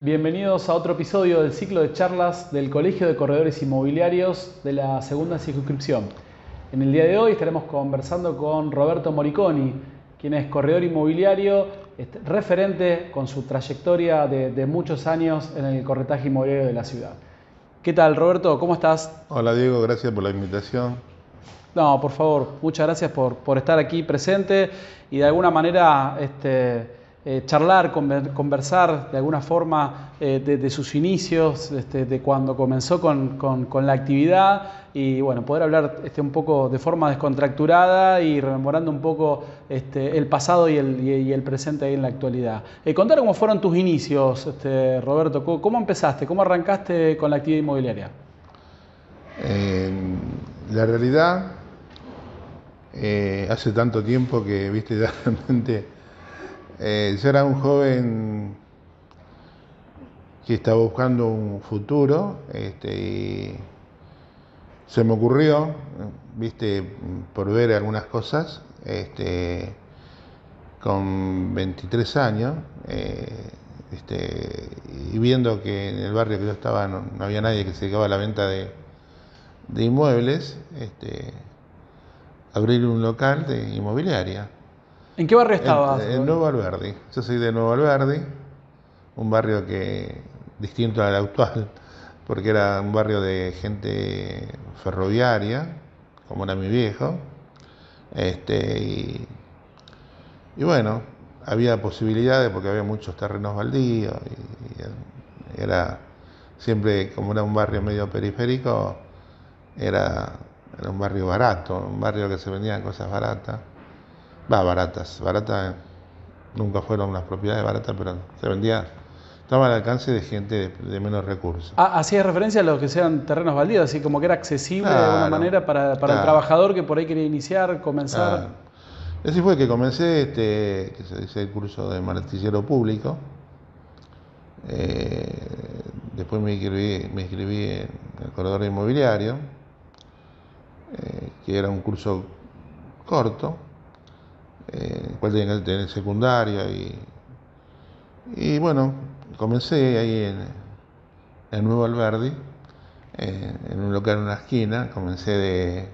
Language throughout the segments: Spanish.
Bienvenidos a otro episodio del ciclo de charlas del Colegio de Corredores Inmobiliarios de la segunda circunscripción. En el día de hoy estaremos conversando con Roberto Moriconi, quien es corredor inmobiliario, referente con su trayectoria de, muchos años en el corretaje inmobiliario de la ciudad. ¿Qué tal, Roberto? ¿Cómo estás? Hola, Diego, gracias por la invitación. No, por favor, muchas gracias por, por estar aquí presente y de alguna manera este, eh, charlar, conversar de alguna forma eh, de, sus inicios, este, de cuando comenzó con, la actividad y bueno, poder hablar este, un poco de forma descontracturada y rememorando un poco este, el pasado y el, presente ahí en la actualidad. Eh, contar cómo fueron tus inicios, este, Roberto, ¿Cómo, empezaste? ¿Cómo arrancaste con la actividad inmobiliaria? la realidad, hace tanto tiempo que, viste, realmente eh, yo era un joven que estaba buscando un futuro este, y se me ocurrió, viste, por ver algunas cosas, este, con 23 años, eh, este, y viendo que en el barrio que yo estaba no, había nadie que se dedicaba a la venta de, de inmuebles, este, abrir un local de inmobiliaria. ¿En qué barrio estabas? En, Nuevo Alberdi. Yo soy de Nuevo Alberdi, un barrio que distinto al actual, porque era un barrio de gente ferroviaria, como era mi viejo. Este, y, bueno, había posibilidades porque había muchos terrenos baldíos y, era siempre como era un barrio medio periférico, era, era un barrio barato, un barrio que se vendían cosas baratas. Va, baratas. Baratas nunca fueron unas propiedades baratas, pero se vendía, estaba al alcance de gente de, menos recursos. Ah, hacía referencia a lo que sean terrenos baldíos, así como que era accesible de alguna manera para, el trabajador que por ahí quería iniciar, comenzar. Así fue que comencé, este, que se dice el curso de martillero público. Eh, después me inscribí, me inscribí en el corredor inmobiliario, eh, que era un curso corto, eh, cuál tenía que tener secundaria y, y bueno, comencé ahí en, Nuevo Alberdi, eh, en un local en una esquina, comencé de,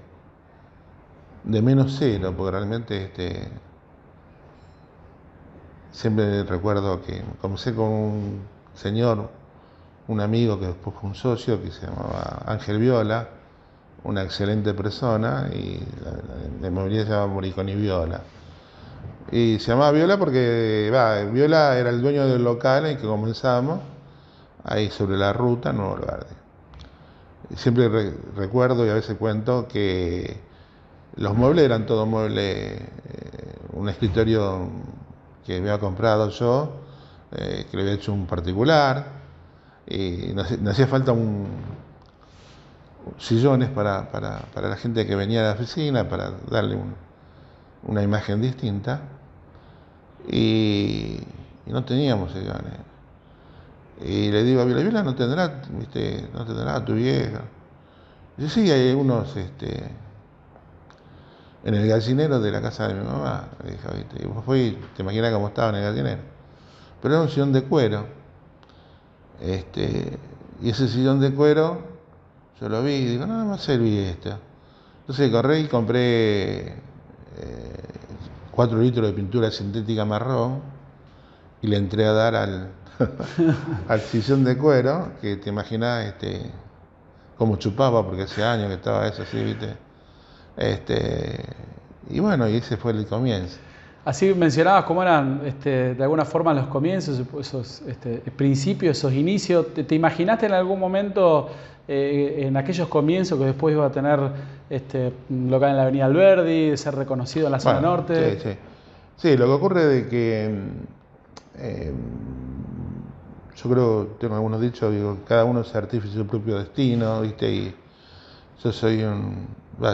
de menos cero, porque realmente este, siempre recuerdo que comencé con un señor, un amigo que después fue un socio, que se llamaba Ángel Viola, una excelente persona, y la, movilidad se llama Moriconi Viola. Y se llamaba Viola porque Viola era el dueño del local en que comenzamos, ahí sobre la ruta Nuevo Y Siempre recuerdo y a veces cuento que los muebles eran todos muebles, eh, un escritorio que había comprado yo, eh, que le había hecho un particular, y nos, hacía falta un, sillones para, la gente que venía a la oficina, para darle una imagen distinta y, no teníamos sillones. Y le digo a Viola, Viola no tendrá, viste, no tendrá a tu vieja. Dice, sí, hay unos este, en el gallinero de la casa de mi mamá. Le dije, ¿viste? Y vos fui, te imaginas cómo estaba en el gallinero. Pero era un sillón de cuero. Este, y ese sillón de cuero, yo lo vi y digo, no, no va a servir esto. Entonces corrí y compré eh, 4 litros de pintura sintética marrón y le entré a dar al, al sillón de cuero, que te imaginas este, cómo chupaba, porque hace años que estaba eso así, ¿viste? Este, y bueno, y ese fue el comienzo. Así mencionabas cómo eran este, de alguna forma los comienzos, esos este, principios, esos inicios. ¿Te, imaginaste en algún momento, eh, en aquellos comienzos, que después iba a tener este, local en la Avenida Alberdi, ser reconocido en la zona norte? Sí, sí. sí, lo que ocurre es que eh, yo creo, tengo algunos dichos, digo, cada uno es artífice de su propio destino, ¿viste? Y yo soy un,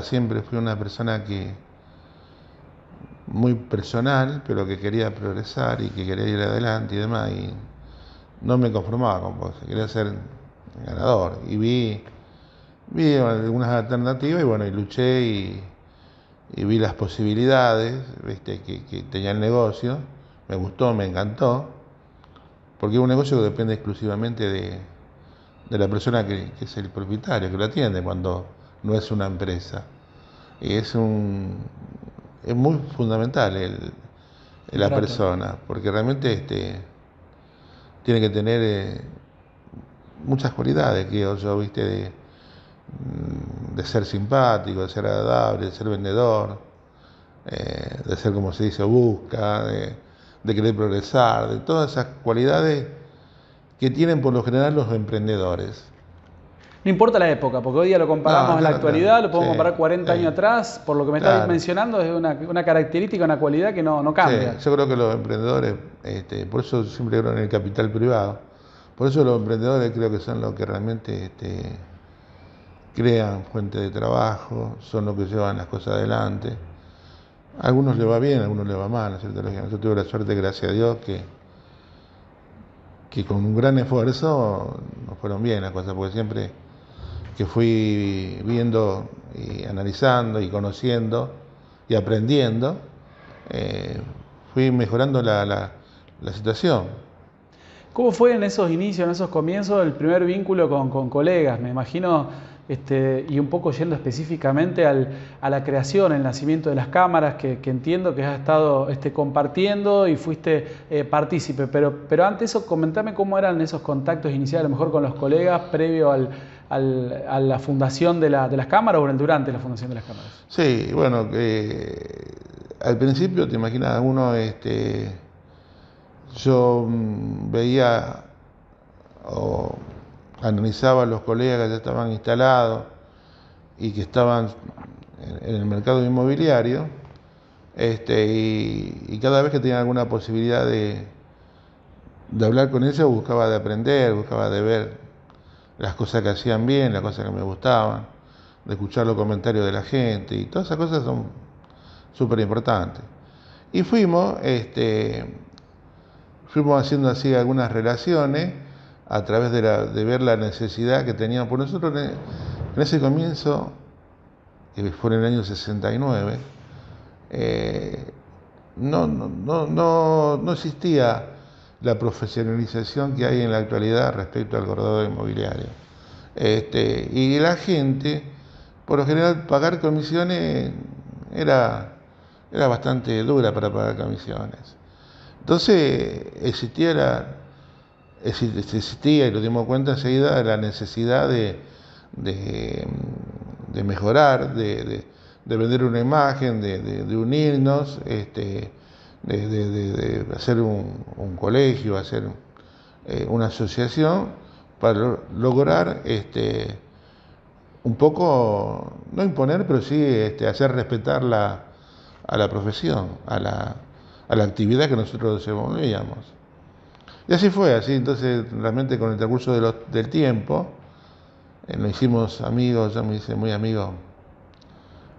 siempre fui una persona que muy personal, pero que quería progresar y que quería ir adelante y demás, y no me conformaba con vos, quería ser ganador. Y vi, vi algunas alternativas y bueno, y luché y, vi las posibilidades ¿viste? Que, tenía el negocio, me gustó, me encantó, porque es un negocio que depende exclusivamente de, la persona que, es el propietario, que lo atiende cuando no es una empresa. Y es un es muy fundamental el, la persona, porque realmente este, tiene que tener eh, muchas cualidades, que yo, viste, de, mm, de, ser simpático, de ser agradable, de ser vendedor, eh, de ser, como se dice, busca, de, de querer progresar, de todas esas cualidades que tienen por lo general los emprendedores. No importa la época, porque hoy día lo comparamos en la actualidad, lo podemos comparar 40 años atrás, por lo que me estabas mencionando, es una, característica, una cualidad que no, cambia. yo creo que los emprendedores, este, por eso siempre creo en el capital privado, por eso los emprendedores creo que son los que realmente este, crean fuente de trabajo, son los que llevan las cosas adelante. A algunos le va bien, a algunos le va mal, ¿no cierto? Yo tuve la suerte, gracias a Dios, que, que con un gran esfuerzo nos fueron bien las cosas, porque siempre que fui viendo y analizando y conociendo y aprendiendo, eh, fui mejorando la, la, situación. ¿Cómo fue en esos inicios, en esos comienzos, el primer vínculo con, con colegas? Me imagino este, y un poco yendo específicamente a la creación, el nacimiento de las cámaras, que, entiendo que has estado este, compartiendo y fuiste eh, partícipe, pero, pero antes eso, comentame cómo eran esos contactos iniciales, a lo mejor con los colegas, previo a la fundación de, las cámaras o durante la fundación de las cámaras. Sí, bueno, eh, al principio te imaginas, uno, este, yo mm, veía analizaba a los colegas que ya estaban instalados y que estaban en el mercado inmobiliario, este, y, cada vez que tenía alguna posibilidad de, de hablar con ellos, buscaba de aprender, buscaba de ver las cosas que hacían bien, las cosas que me gustaban, de escuchar los comentarios de la gente, y todas esas cosas son súper importantes. Y fuimos, este, fuimos haciendo así algunas relaciones, a través de, ver la necesidad que teníamos. Por nosotros en ese comienzo, que fue en el año 69, eh, no, no, no, no, existía la profesionalización que hay en la actualidad respecto al corredor inmobiliario. Este, y la gente, por lo general, pagar comisiones era, era bastante dura para pagar comisiones. Entonces existía la, existía y lo dimos cuenta enseguida de la necesidad de, de, mejorar, de, vender una imagen, de, unirnos, este, de, hacer un, colegio, hacer eh, una asociación para lograr este, un poco, no imponer, pero sí este, hacer respetar la, a la profesión, a la, a la actividad que nosotros desenvolvíamos. Y así fue, así entonces realmente con el transcurso del tiempo eh, nos hicimos amigos, yo me hice muy amigo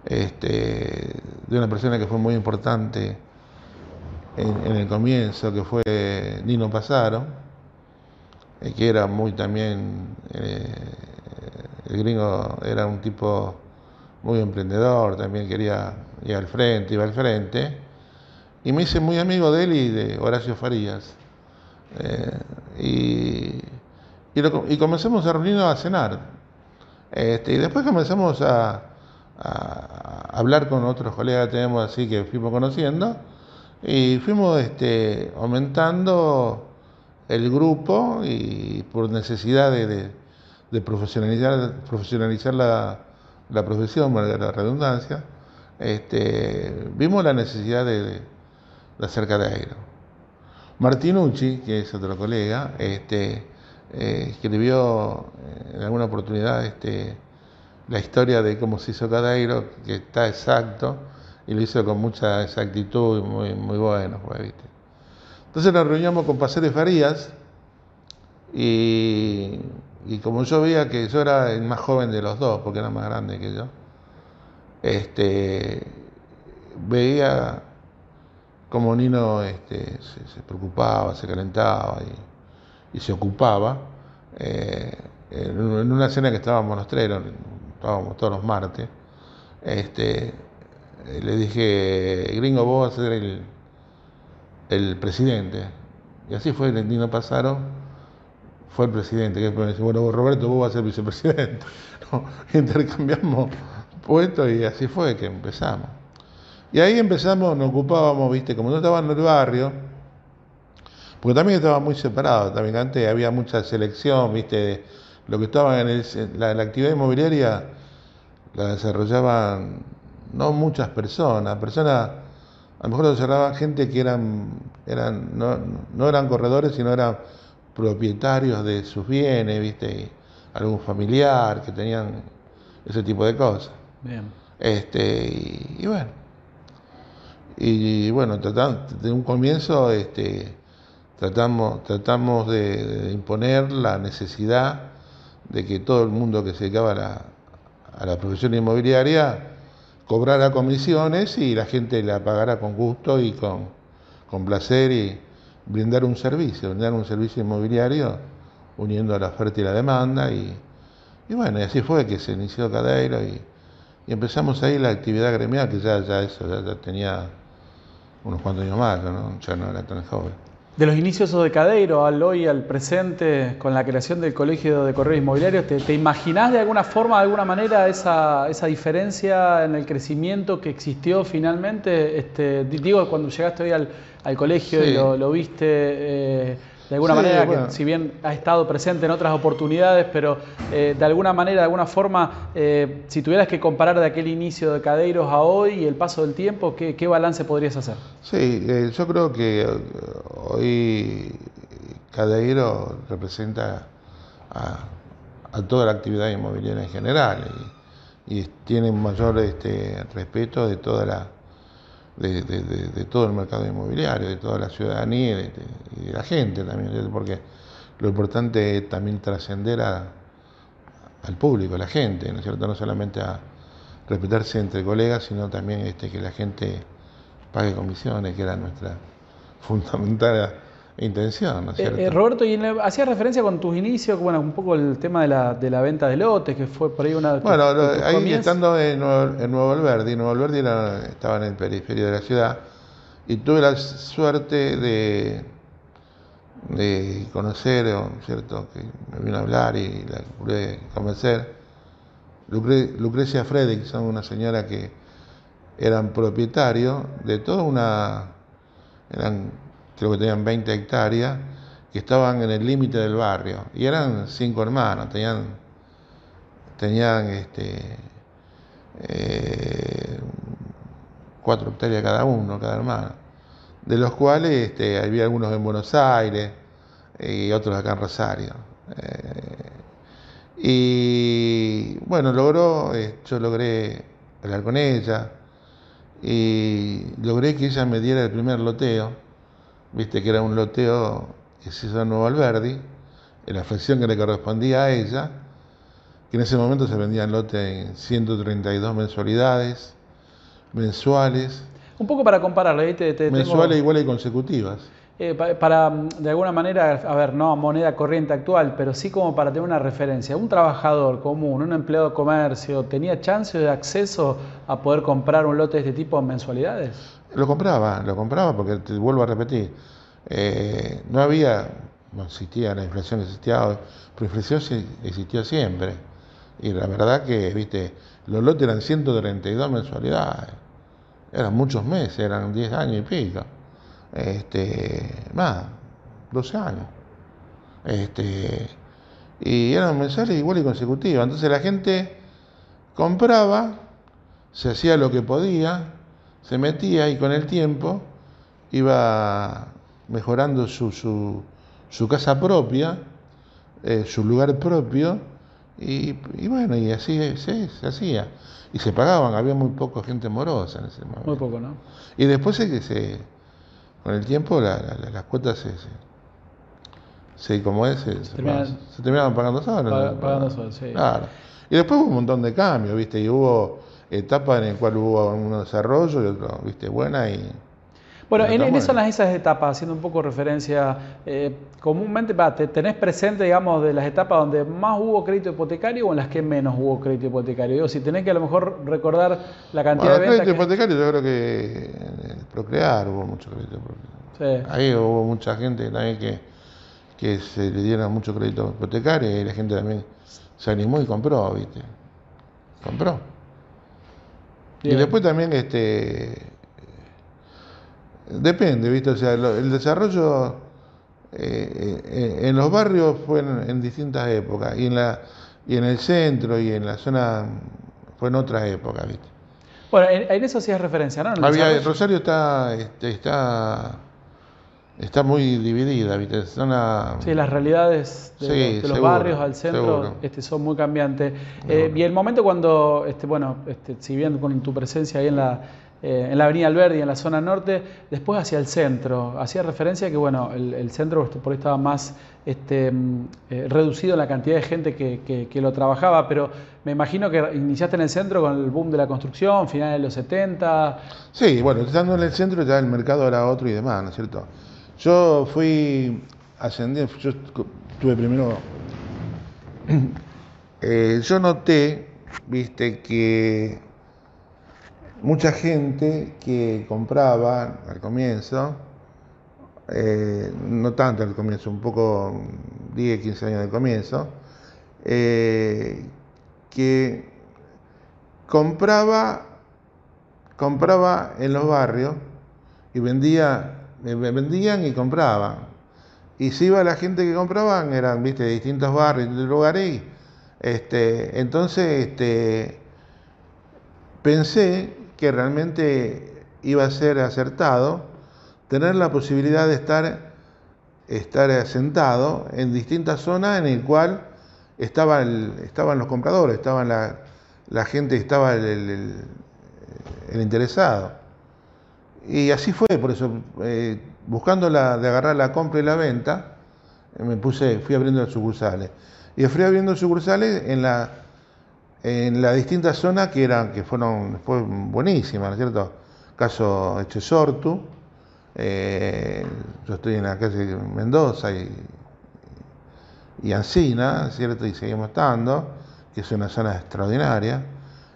este, de una persona que fue muy importante en, el comienzo, que fue Nino Pasaro, eh, que era muy también, eh, el gringo era un tipo muy emprendedor, también quería ir al frente, iba al frente, y me hice muy amigo de él y de Horacio Farías. Eh, y, y, comenzamos a reunirnos a cenar. Este, y después comenzamos a, hablar con otros colegas que tenemos así que fuimos conociendo y fuimos este, aumentando el grupo y por necesidad de, profesionalizar, profesionalizar la, la profesión, la redundancia, este, vimos la necesidad de, de hacer cadeiro. Martinucci, que es otro colega, este, eh, escribió eh, en alguna oportunidad este, la historia de cómo se hizo Cadairo, que está exacto, y lo hizo con mucha exactitud y muy, bueno. Pues, Entonces nos reunimos con Paceres Farías, y, y, como yo veía que yo era el más joven de los dos, porque era más grande que yo, este, veía como Nino este, se, preocupaba, se calentaba y, se ocupaba. Eh, en una cena que estábamos los tres, estábamos todos los martes, este, le dije, gringo, vos vas a ser el, presidente. Y así fue, Nino Pasaro fue el presidente, que me dice, bueno, Roberto, vos vas a ser vicepresidente. intercambiamos puestos y así fue que empezamos. Y ahí empezamos, nos ocupábamos, viste, como no estaban en el barrio, porque también estaba muy separado, también antes había mucha selección, viste, lo que estaba en, la, actividad inmobiliaria la desarrollaban no muchas personas, personas, a lo mejor lo desarrollaban gente que eran, eran no, eran corredores, sino eran propietarios de sus bienes, viste, algún familiar que tenían ese tipo de cosas. Bien. Este, y, bueno. Y, bueno, tratamos, de un comienzo este, tratamos, tratamos de, imponer la necesidad de que todo el mundo que se dedicaba a la, a la profesión inmobiliaria cobrara comisiones y la gente la pagara con gusto y con, con placer y brindar un servicio, brindar un servicio inmobiliario uniendo la oferta y la demanda y, y bueno, y así fue que se inició Cadeiro y, empezamos ahí la actividad gremial, que ya, ya eso ya, tenía unos cuantos años más, ¿no? ya no era tan joven. De los inicios de Cadeiro al hoy, al presente, con la creación del Colegio de Correos Inmobiliarios, ¿te, te imaginás de alguna forma, de alguna manera, esa, esa diferencia en el crecimiento que existió finalmente? Este, digo, cuando llegaste hoy al, al colegio y lo, viste... Eh, de alguna manera, que si bien ha estado presente en otras oportunidades, pero eh, de alguna manera, de alguna forma, eh, si tuvieras que comparar de aquel inicio de Cadeiros a hoy y el paso del tiempo, ¿qué, balance podrías hacer? Sí, eh, yo creo que hoy Cadeiro representa a, toda la actividad inmobiliaria en general y, y tiene mayor este, respeto de toda la de, todo el mercado inmobiliario, de toda la ciudadanía y de, la gente también, porque lo importante es también trascender al público, a la gente, ¿no es cierto? No solamente a respetarse entre colegas, sino también este, que la gente pague comisiones, que era nuestra fundamental intención, ¿no es eh, cierto? Eh, Roberto, y hacías referencia con tus inicios, bueno, un poco el tema de la, de la venta de lotes, que fue por ahí una... Bueno, ahí estando en Nuevo, en Nuevo Alberdi, Nuevo Alberdi estaba en el periferio de la ciudad, y tuve la suerte de, de conocer, ¿cierto?, que me vino a hablar y la pude convencer, Lucrecia son una señora que eran propietarios de toda una... eran creo que tenían 20 hectáreas, que estaban en el límite del barrio. Y eran cinco hermanos, tenían, tenían este, eh, cuatro hectáreas cada uno, cada hermano. De los cuales este, había algunos en Buenos Aires y otros acá en Rosario. Eh, y bueno, logró, eh, yo logré hablar con ella y logré que ella me diera el primer loteo viste que era un loteo que se hizo en Nuevo Alberdi, en la fracción que le correspondía a ella, que en ese momento se vendían lotes en 132 mensualidades, mensuales. Un poco para compararlo, te, mensuales iguales y consecutivas. Eh, para, de alguna manera, a ver, no moneda corriente actual, pero sí como para tener una referencia. Un trabajador común, un empleado de comercio, ¿tenía chance de acceso a poder comprar un lote de este tipo en mensualidades? Lo compraba, lo compraba porque te vuelvo a repetir, eh, no había, no existía la inflación existía hoy, pero la inflación existió siempre. Y la verdad que, viste, los lotes eran 132 mensualidades, eran muchos meses, eran 10 años y pico, este, más, 12 años. Este, y eran mensuales igual y consecutivas. Entonces la gente compraba, se hacía lo que podía, se metía y con el tiempo iba mejorando su, su, casa propia, eh, su lugar propio, y, bueno, y así se, hacía. Y se pagaban, había muy poca gente morosa en ese momento. Muy poco, ¿no? Y después se, se con el tiempo las cuotas se, se, como es, se, terminaban pagando solas. pagando solas, sí. Claro. Y después hubo un montón de cambios, ¿viste? Y hubo etapa en la cual hubo un desarrollo y otro, viste, buena y... Bueno, en, en eso, esas etapas, haciendo un poco referencia, eh, comúnmente tenés presente, digamos, de las etapas donde más hubo crédito hipotecario o en las que menos hubo crédito hipotecario. Digo, si tenés que a lo mejor recordar la cantidad de ventas. crédito hipotecario, yo creo que en Procrear hubo mucho crédito hipotecario. Sí. Ahí hubo mucha gente también que, que se le dieron mucho crédito hipotecario y la gente también se animó y compró, ¿viste? Compró. Y después también, este Depende, ¿viste? O sea, el desarrollo eh, eh, en los barrios fue en, distintas épocas, y en, la, y en el centro y en la zona fue en otras épocas, ¿viste? Bueno, en, eso sí es referencia, ¿no? Rosario está, este, está, está muy dividida, ¿viste? Zona... Sí, las realidades de, los, barrios al centro este, son muy cambiantes. Eh, y el momento cuando, este, bueno, este, si bien con tu presencia ahí en la eh, en la avenida Alberdi, en la zona norte, después hacia el centro. Hacía referencia que bueno, el, centro por ahí estaba más este, mm, eh, reducido en la cantidad de gente que, lo trabajaba, pero me imagino que iniciaste en el centro con el boom de la construcción, finales de los 70. Sí, bueno, estando en el centro ya el mercado era otro y demás, ¿no es cierto? Yo fui ascendiendo, yo tuve primero... Eh, yo noté, viste, que mucha gente que compraba al comienzo, eh, no tanto al comienzo, un poco 10, 15 años del comienzo, eh, que compraba, compraba en los barrios y vendía, vendían y compraban. Y si iba la gente que compraban, eran ¿viste? de distintos barrios, de lugares. este, entonces este, pensé que realmente iba a ser acertado tener la posibilidad de estar, estar asentado en distintas zonas en el cual estaba estaban los compradores, estaban la, la gente, estaba el, interesado. Y así fue, por eso, eh, buscando la, de agarrar la compra y la venta, me puse, fui abriendo sucursales. Y fui abriendo sucursales en la en las distintas zonas que eran, que fueron buenísimas, ¿no es cierto? Caso Echesortu, eh, yo estoy en la calle Mendoza y, y Ancina, ¿cierto? Y seguimos estando, que es una zona extraordinaria.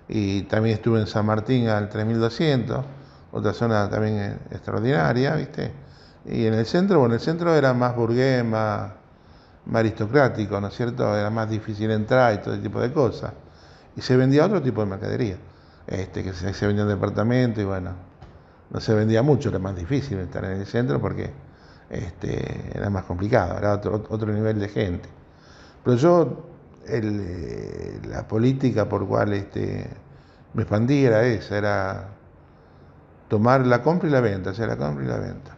Y también estuve en San Martín al 3200, otra zona también extraordinaria, ¿viste? Y en el centro, bueno, el centro era más burgués, más, aristocrático, ¿no es cierto? Era más difícil entrar y todo tipo de cosas y se vendía otro tipo de mercadería, este, que se, vendía en departamento y bueno, no se vendía mucho, era más difícil estar en el centro porque este, era más complicado, era otro, otro nivel de gente. Pero yo, eh, la política por cual este, me expandí era esa, era tomar la compra y la venta, hacer la compra y la venta.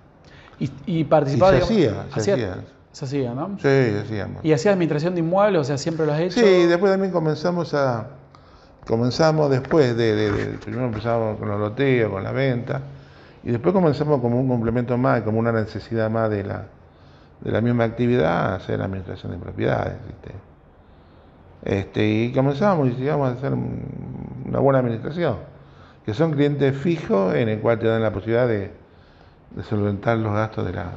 Y, y participar... se hacía, se hacía. Se hacía, ¿no? Sí, se hacíamos. ¿Y hacías administración de inmuebles? O sea, ¿siempre lo has hecho? Sí, después también comenzamos a, comenzamos después de, primero empezamos con los loteos, con la venta, y después comenzamos como un complemento más, como una necesidad más de la, de la misma actividad, hacer la administración de propiedades. Este, y comenzamos y llegamos a hacer una buena administración, que son clientes fijos en el cual te dan la posibilidad de, solventar los gastos de la,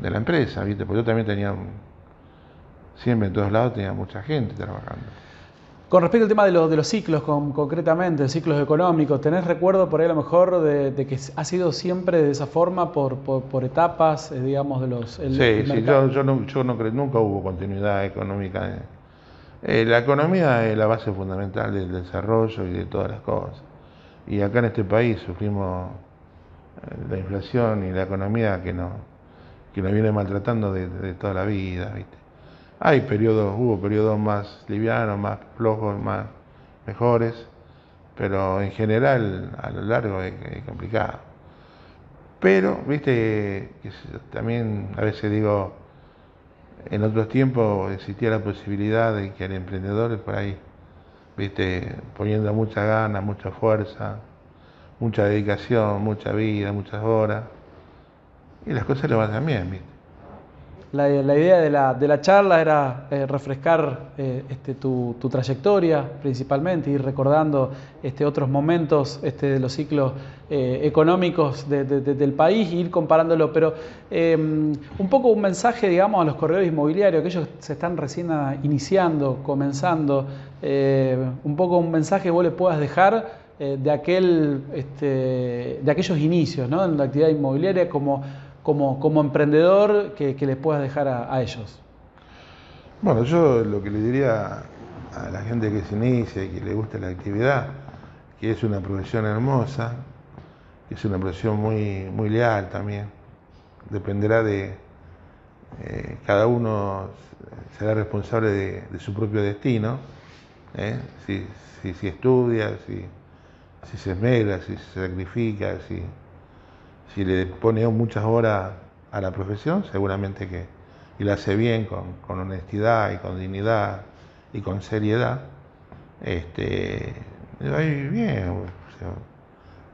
de la empresa, ¿viste? porque yo también tenía, siempre en todos lados tenía mucha gente trabajando. Con respecto al tema de, de los ciclos, concretamente, ciclos económicos, ¿tenés recuerdo por ahí a lo mejor de, que ha sido siempre de esa forma, por, por, etapas, eh, digamos, de los... sí, sí, yo, yo, no, yo no creo, nunca hubo continuidad económica. Eh, la economía es la base fundamental del desarrollo y de todas las cosas. Y acá en este país sufrimos la inflación y la economía que nos, que nos viene maltratando de, toda la vida, ¿viste? Hay periodos, hubo periodos más livianos, más flojos, más mejores, pero en general a lo largo es, complicado. Pero, viste, que también a veces digo, en otros tiempos existía la posibilidad de que el emprendedor por ahí, viste, poniendo mucha gana, mucha fuerza, mucha dedicación, mucha vida, muchas horas, y las cosas le van bien, viste. La, idea de la, de la, charla era eh, refrescar eh, este, tu, trayectoria principalmente, ir recordando este, otros momentos este, de los ciclos eh, económicos del país e ir comparándolo. Pero em, un poco un mensaje, digamos, a los corredores inmobiliarios, que ellos se están recién iniciando, comenzando, un poco un mensaje vos le puedas dejar de, aquel, de aquellos inicios ¿no? en la actividad inmobiliaria como como, emprendedor que, que, les puedas dejar a, ellos? Bueno, yo lo que le diría a la gente que se inicia y que le gusta la actividad, que es una profesión hermosa, que es una profesión muy, muy leal también. Dependerá de eh, cada uno será responsable de, su propio destino, ¿eh? si, si, estudia, si, si se esmera, si se sacrifica, si, si le pone muchas horas a la profesión, seguramente que y la hace bien, con, honestidad y con dignidad y con seriedad, este, va bien.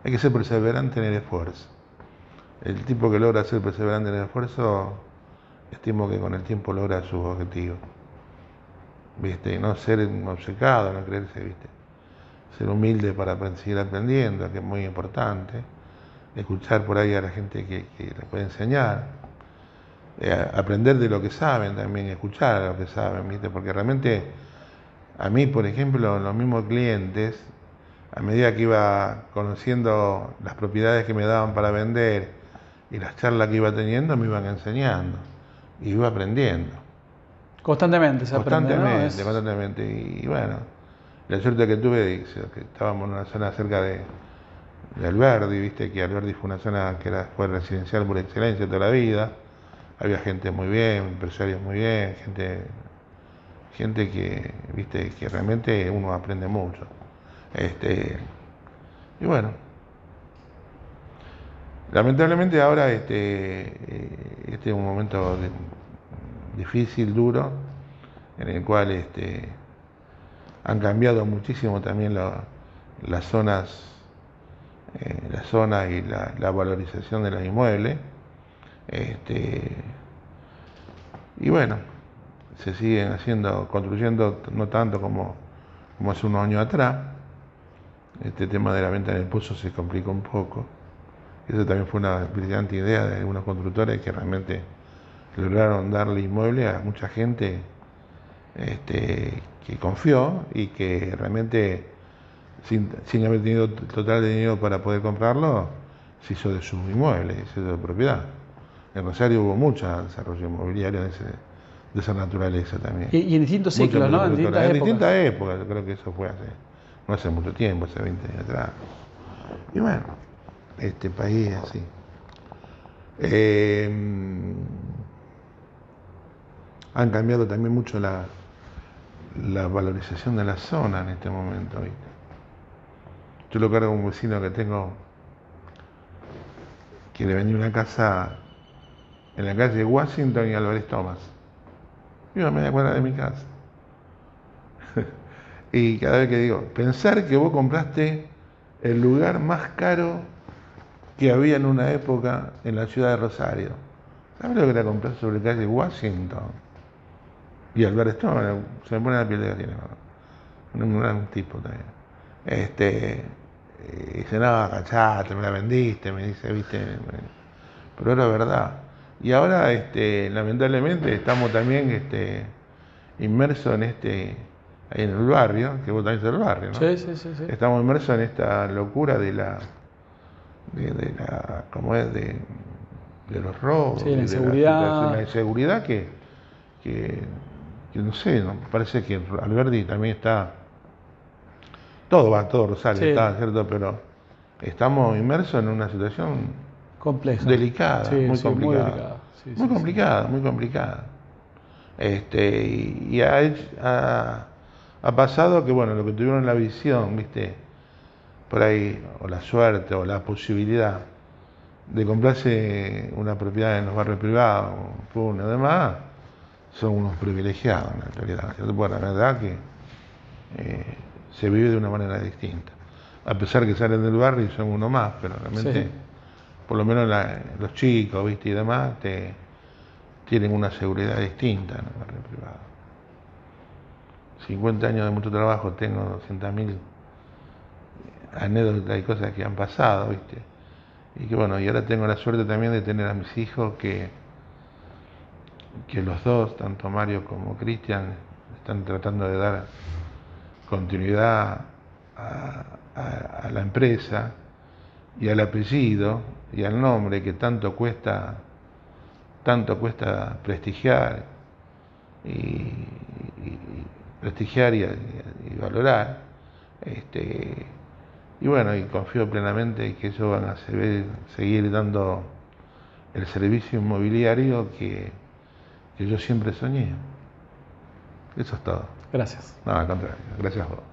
hay que ser perseverante en el esfuerzo. El tipo que logra ser perseverante en el esfuerzo, estimo que con el tiempo logra sus objetivos. ¿Viste? no ser obcecado, no creerse, ¿viste? Ser humilde para seguir aprendiendo, que es muy importante escuchar por ahí a la gente que, que les puede enseñar, eh, aprender de lo que saben también, escuchar a lo que saben, ¿viste? porque realmente a mí, por ejemplo, los mismos clientes, a medida que iba conociendo las propiedades que me daban para vender y las charlas que iba teniendo, me iban enseñando y iba aprendiendo. Constantemente, se Constantemente, constantemente. Y, bueno, la suerte que tuve, que estábamos en una zona cerca de, de Alberdi, viste que Alberdi fue una zona que era, fue residencial por excelencia toda la vida, había gente muy bien, empresarios muy bien, gente, gente que, viste, que realmente uno aprende mucho. Este, y bueno, lamentablemente ahora este, eh, este es un momento difícil, duro, en el cual este, han cambiado muchísimo también las zonas eh, la zona y la, valorización de los inmuebles. Este, y bueno, se siguen haciendo, construyendo no tanto como, hace unos años atrás. Este tema de la venta en el pozo se complicó un poco. Eso también fue una brillante idea de algunos constructores que realmente lograron darle inmueble a mucha gente este, que confió y que realmente sin, haber tenido total de dinero para poder comprarlo, se hizo de sus inmuebles, se hizo de propiedad. En Rosario hubo mucho desarrollo inmobiliario de, esa naturaleza también. Y, en distintos ciclos, ¿no? En distintas, en distintas épocas. Yo creo que eso fue hace, no hace mucho tiempo, hace 20 años atrás. Y bueno, este país es así. Eh, han cambiado también mucho la, la valorización de la zona en este momento. ¿viste? Yo lo cargo un vecino que tengo que le vendió una casa en la calle Washington y Álvarez Thomas. Yo me media cuenta de mi casa. y cada vez que digo, pensar que vos compraste el lugar más caro que había en una época en la ciudad de Rosario. ¿Sabes lo que era comprar sobre calle Washington? Y Álvarez Thomas, se me pone la piel de gallina. Un gran tipo también. Este, y dice, no, cachate, me la vendiste, me dice, viste, pero era verdad. Y ahora, este, lamentablemente, estamos también este, inmersos en este, en el barrio, que vos también sos del barrio, ¿no? Sí, sí, sí, sí. Estamos inmersos en esta locura de la, de, la, ¿cómo es? De, de los robos, sí, la inseguridad. la, inseguridad que, que, que, no sé, parece que Alberti también está todo va, todo Rosario está, ¿cierto? Pero estamos inmersos en una situación compleja, delicada, muy, complicada. Muy, complicada, muy complicada. Este, y, ha, ha, pasado que, bueno, lo que tuvieron la visión, ¿viste? Por ahí, o la suerte, o la posibilidad de comprarse una propiedad en los barrios privados, y demás, son unos privilegiados en la actualidad, ¿cierto? Pues la verdad que. Eh, se vive de una manera distinta. A pesar que salen del barrio y son uno más, pero realmente, por lo menos los chicos, ¿viste? Y demás, te, tienen una seguridad distinta en el barrio privado. 50 años de mucho trabajo, tengo 200.000 anécdotas y cosas que han pasado, ¿viste? Y que bueno, y ahora tengo la suerte también de tener a mis hijos que, que los dos, tanto Mario como Cristian, están tratando de dar continuidad a, la empresa y al apellido y al nombre que tanto cuesta tanto cuesta prestigiar y, prestigiar y, valorar este, y bueno y confío plenamente que ellos van a seguir dando el servicio inmobiliario que, que yo siempre soñé. Eso es todo gracias. No al contrario. Gracias a vos